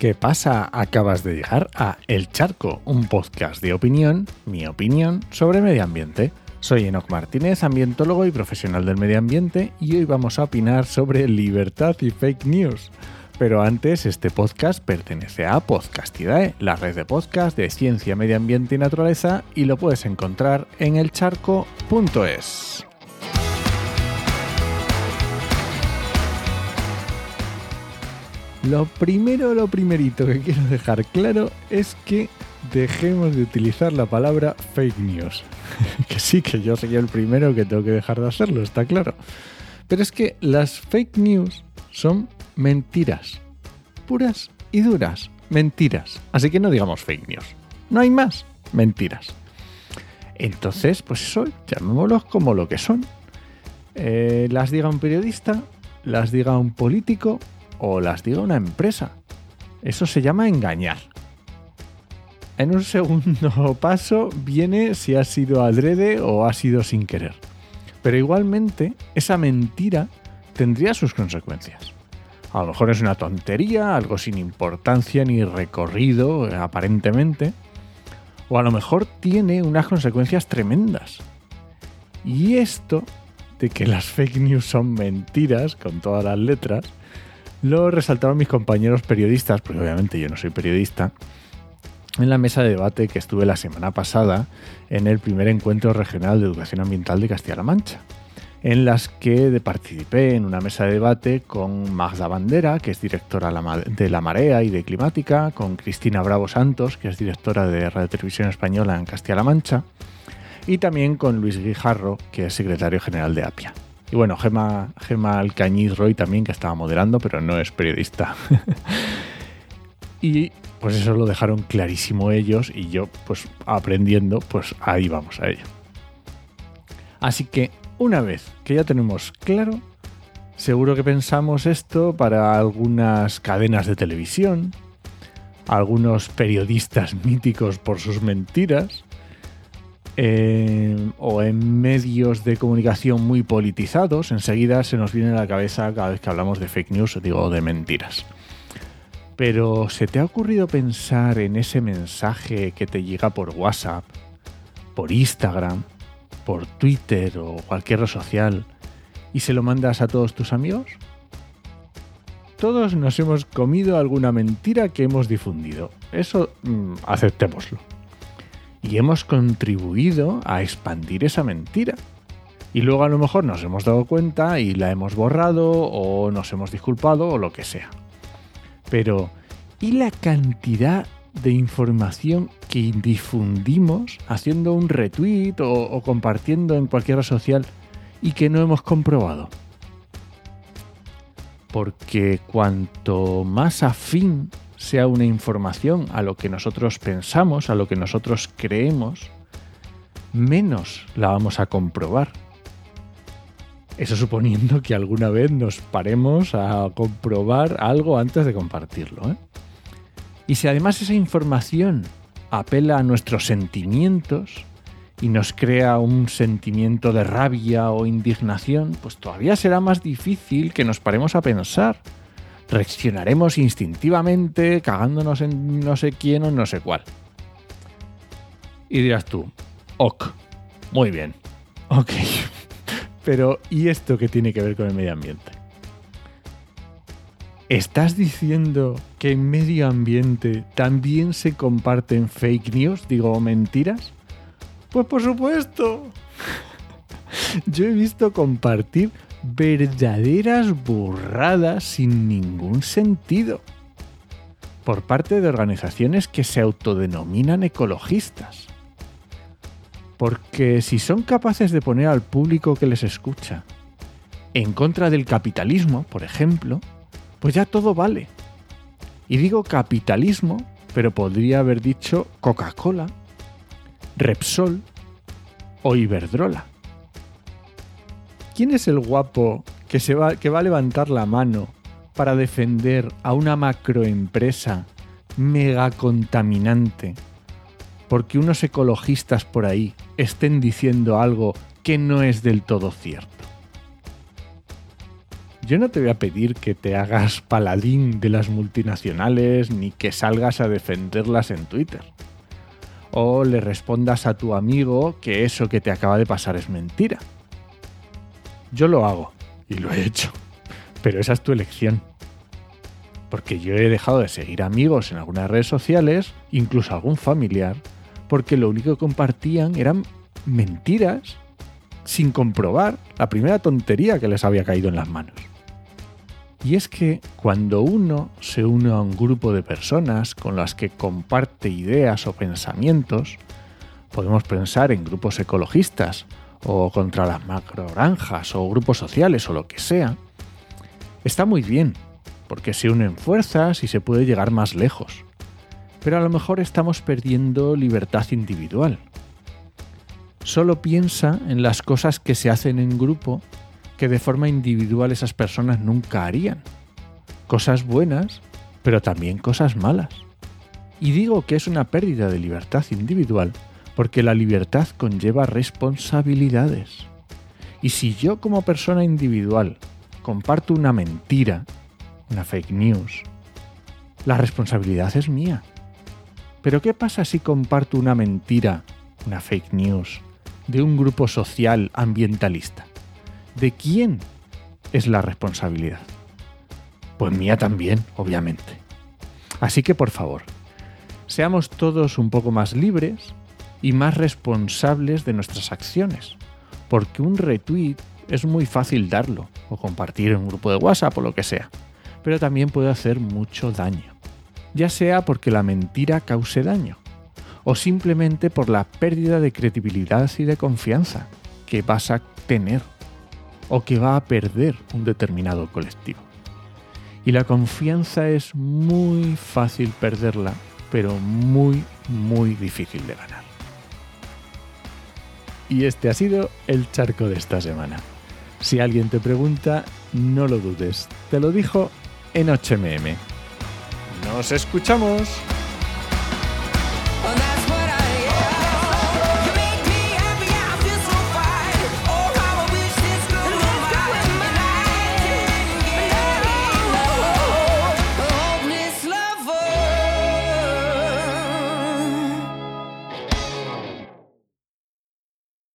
¿Qué pasa? Acabas de llegar a El Charco, un podcast de opinión, mi opinión, sobre medio ambiente. Soy Enoc Martínez, ambientólogo y profesional del medio ambiente, y hoy vamos a opinar sobre libertad y fake news. Pero antes, este podcast pertenece a Podcastidae, la red de podcast de ciencia, medio ambiente y naturaleza, y lo puedes encontrar en elcharco.es. Lo primero, lo primerito que quiero dejar claro es que dejemos de utilizar la palabra fake news. que sí, que yo soy el primero que tengo que dejar de hacerlo, está claro. Pero es que las fake news son mentiras. Puras y duras. Mentiras. Así que no digamos fake news. No hay más. Mentiras. Entonces, pues eso, llamémoslos como lo que son. Eh, las diga un periodista, las diga un político, o las diga una empresa. Eso se llama engañar. En un segundo paso viene si ha sido adrede o ha sido sin querer. Pero igualmente, esa mentira tendría sus consecuencias. A lo mejor es una tontería, algo sin importancia ni recorrido, aparentemente. O a lo mejor tiene unas consecuencias tremendas. Y esto de que las fake news son mentiras, con todas las letras, lo resaltaron mis compañeros periodistas, porque obviamente yo no soy periodista, en la mesa de debate que estuve la semana pasada en el primer encuentro regional de educación ambiental de Castilla-La Mancha, en las que participé en una mesa de debate con Magda Bandera, que es directora de La Marea y de Climática, con Cristina Bravo Santos, que es directora de Radio Televisión Española en Castilla-La Mancha, y también con Luis Guijarro, que es secretario general de APIA. Y bueno, Gema, Gema Alcañiz Roy también, que estaba moderando, pero no es periodista. y pues eso lo dejaron clarísimo ellos y yo pues aprendiendo, pues ahí vamos a ello. Así que una vez que ya tenemos claro, seguro que pensamos esto para algunas cadenas de televisión, algunos periodistas míticos por sus mentiras, eh, o en medios de comunicación muy politizados, enseguida se nos viene a la cabeza cada vez que hablamos de fake news, digo, de mentiras. Pero ¿se te ha ocurrido pensar en ese mensaje que te llega por WhatsApp, por Instagram, por Twitter o cualquier red social y se lo mandas a todos tus amigos? Todos nos hemos comido alguna mentira que hemos difundido. Eso mm, aceptémoslo y hemos contribuido a expandir esa mentira. Y luego a lo mejor nos hemos dado cuenta y la hemos borrado o nos hemos disculpado o lo que sea. Pero, ¿y la cantidad de información que difundimos haciendo un retweet o, o compartiendo en cualquier red social y que no hemos comprobado? Porque cuanto más afín sea una información a lo que nosotros pensamos, a lo que nosotros creemos, menos la vamos a comprobar. Eso suponiendo que alguna vez nos paremos a comprobar algo antes de compartirlo. ¿eh? Y si además esa información apela a nuestros sentimientos y nos crea un sentimiento de rabia o indignación, pues todavía será más difícil que nos paremos a pensar reaccionaremos instintivamente cagándonos en no sé quién o no sé cuál. Y dirás tú, ok, muy bien, ok, pero ¿y esto qué tiene que ver con el medio ambiente? ¿Estás diciendo que en medio ambiente también se comparten fake news, digo mentiras? Pues por supuesto. Yo he visto compartir verdaderas burradas sin ningún sentido por parte de organizaciones que se autodenominan ecologistas. Porque si son capaces de poner al público que les escucha en contra del capitalismo, por ejemplo, pues ya todo vale. Y digo capitalismo, pero podría haber dicho Coca-Cola, Repsol o Iberdrola. ¿Quién es el guapo que, se va, va a levantar la mano para defender a una macroempresa mega contaminante? Porque unos ecologistas por ahí estén diciendo algo que no es del todo cierto. Yo no te voy a pedir que te hagas paladín de las multinacionales ni que salgas a defenderlas en Twitter. O le respondas a tu amigo que eso que te acaba de pasar es mentira. Yo lo hago y lo he hecho. Pero esa es tu elección. Porque yo he dejado de seguir amigos en algunas redes sociales, incluso algún familiar, porque lo único que compartían eran mentiras sin comprobar la primera tontería que les había caído en las manos. Y es que cuando uno se une a un grupo de personas con las que comparte ideas o pensamientos, podemos pensar en grupos ecologistas o contra las macrogranjas o grupos sociales o lo que sea, está muy bien, porque se unen fuerzas y se puede llegar más lejos. Pero a lo mejor estamos perdiendo libertad individual. Solo piensa en las cosas que se hacen en grupo que de forma individual esas personas nunca harían. Cosas buenas, pero también cosas malas. Y digo que es una pérdida de libertad individual porque la libertad conlleva responsabilidades. Y si yo como persona individual comparto una mentira, una fake news, la responsabilidad es mía. Pero ¿qué pasa si comparto una mentira, una fake news, de un grupo social ambientalista? ¿De quién es la responsabilidad? Pues mía también, obviamente. Así que por favor, seamos todos un poco más libres y más responsables de nuestras acciones, porque un retweet es muy fácil darlo o compartir en un grupo de WhatsApp o lo que sea, pero también puede hacer mucho daño, ya sea porque la mentira cause daño o simplemente por la pérdida de credibilidad y de confianza que vas a tener o que va a perder un determinado colectivo. Y la confianza es muy fácil perderla, pero muy, muy difícil de ganar. Y este ha sido el charco de esta semana. Si alguien te pregunta, no lo dudes. Te lo dijo en 8mm. ¡Nos escuchamos!